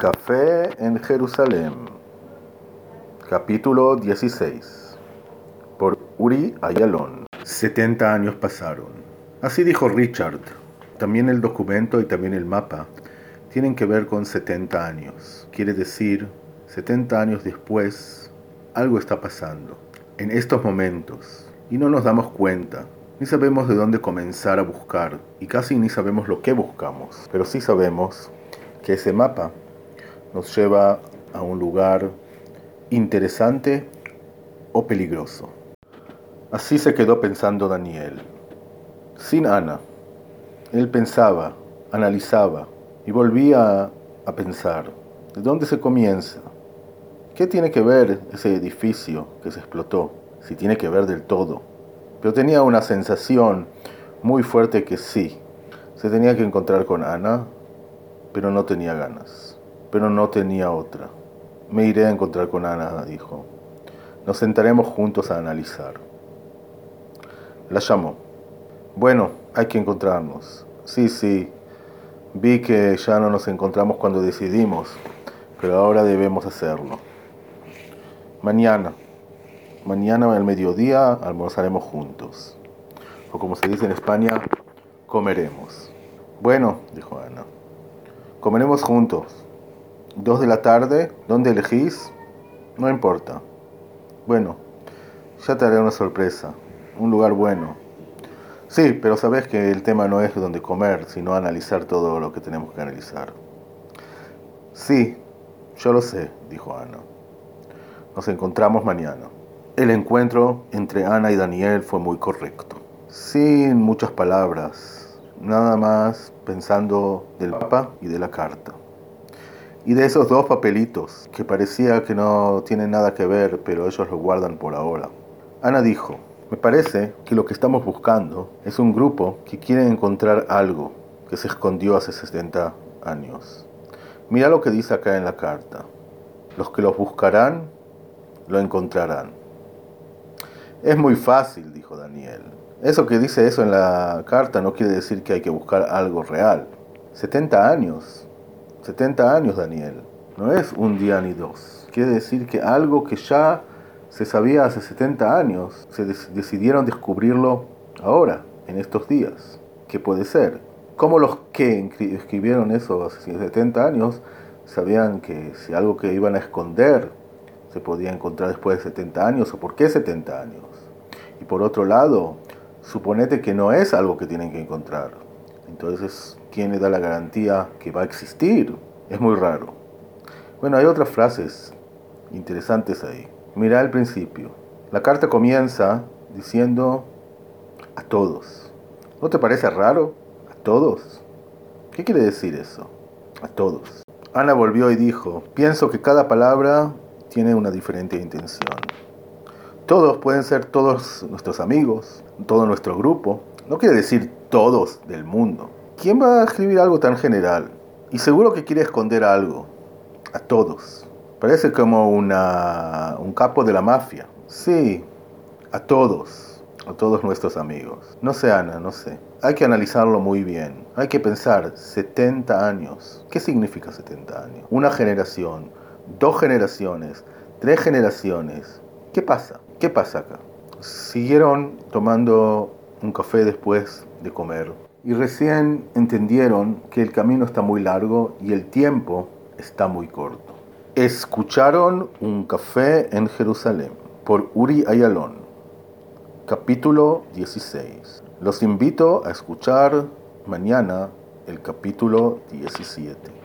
café en Jerusalén. Capítulo 16. Por Uri Ayalon. 70 años pasaron. Así dijo Richard. También el documento y también el mapa tienen que ver con 70 años. Quiere decir, 70 años después, algo está pasando. En estos momentos. Y no nos damos cuenta. Ni sabemos de dónde comenzar a buscar. Y casi ni sabemos lo que buscamos. Pero sí sabemos que ese mapa nos lleva a un lugar interesante o peligroso. Así se quedó pensando Daniel, sin Ana. Él pensaba, analizaba y volvía a pensar, ¿de dónde se comienza? ¿Qué tiene que ver ese edificio que se explotó? Si tiene que ver del todo. Pero tenía una sensación muy fuerte que sí, se tenía que encontrar con Ana, pero no tenía ganas, pero no tenía otra. Me iré a encontrar con Ana, dijo. Nos sentaremos juntos a analizar. La llamó. Bueno, hay que encontrarnos. Sí, sí. Vi que ya no nos encontramos cuando decidimos, pero ahora debemos hacerlo. Mañana, mañana al mediodía almorzaremos juntos. O como se dice en España, comeremos. Bueno, dijo Ana. Comeremos juntos. Dos de la tarde, ¿dónde elegís? No importa. Bueno, ya te haré una sorpresa. Un lugar bueno. Sí, pero sabes que el tema no es donde comer, sino analizar todo lo que tenemos que analizar. Sí, yo lo sé, dijo Ana. Nos encontramos mañana. El encuentro entre Ana y Daniel fue muy correcto. Sin muchas palabras, nada más pensando del mapa y de la carta. Y de esos dos papelitos, que parecía que no tienen nada que ver, pero ellos lo guardan por ahora. Ana dijo, me parece que lo que estamos buscando es un grupo que quiere encontrar algo que se escondió hace 70 años. Mira lo que dice acá en la carta. Los que los buscarán, lo encontrarán. Es muy fácil, dijo Daniel. Eso que dice eso en la carta no quiere decir que hay que buscar algo real. 70 años. 70 años, Daniel. No es un día ni dos. Quiere decir que algo que ya se sabía hace 70 años, se decidieron descubrirlo ahora, en estos días. ¿Qué puede ser? ¿Cómo los que escribieron eso hace 70 años sabían que si algo que iban a esconder se podía encontrar después de 70 años o por qué 70 años? Y por otro lado, suponete que no es algo que tienen que encontrar. Entonces, ¿quién le da la garantía que va a existir? Es muy raro. Bueno, hay otras frases interesantes ahí. Mira al principio. La carta comienza diciendo a todos. ¿No te parece raro? A todos. ¿Qué quiere decir eso? A todos. Ana volvió y dijo, pienso que cada palabra tiene una diferente intención. Todos pueden ser todos nuestros amigos, todo nuestro grupo. No quiere decir todos del mundo. ¿Quién va a escribir algo tan general? Y seguro que quiere esconder algo. A todos. Parece como un capo de la mafia. Sí, a todos. A todos nuestros amigos. No sé, Ana, no sé. Hay que analizarlo muy bien. Hay que pensar, 70 años. ¿Qué significa 70 años? Una generación, dos generaciones, tres generaciones. ¿Qué pasa? ¿Qué pasa acá? Siguieron tomando un café después de comer y recién entendieron que el camino está muy largo y el tiempo está muy corto. Escucharon un café en Jerusalén por Uri Ayalon, capítulo 16. Los invito a escuchar mañana el capítulo 17.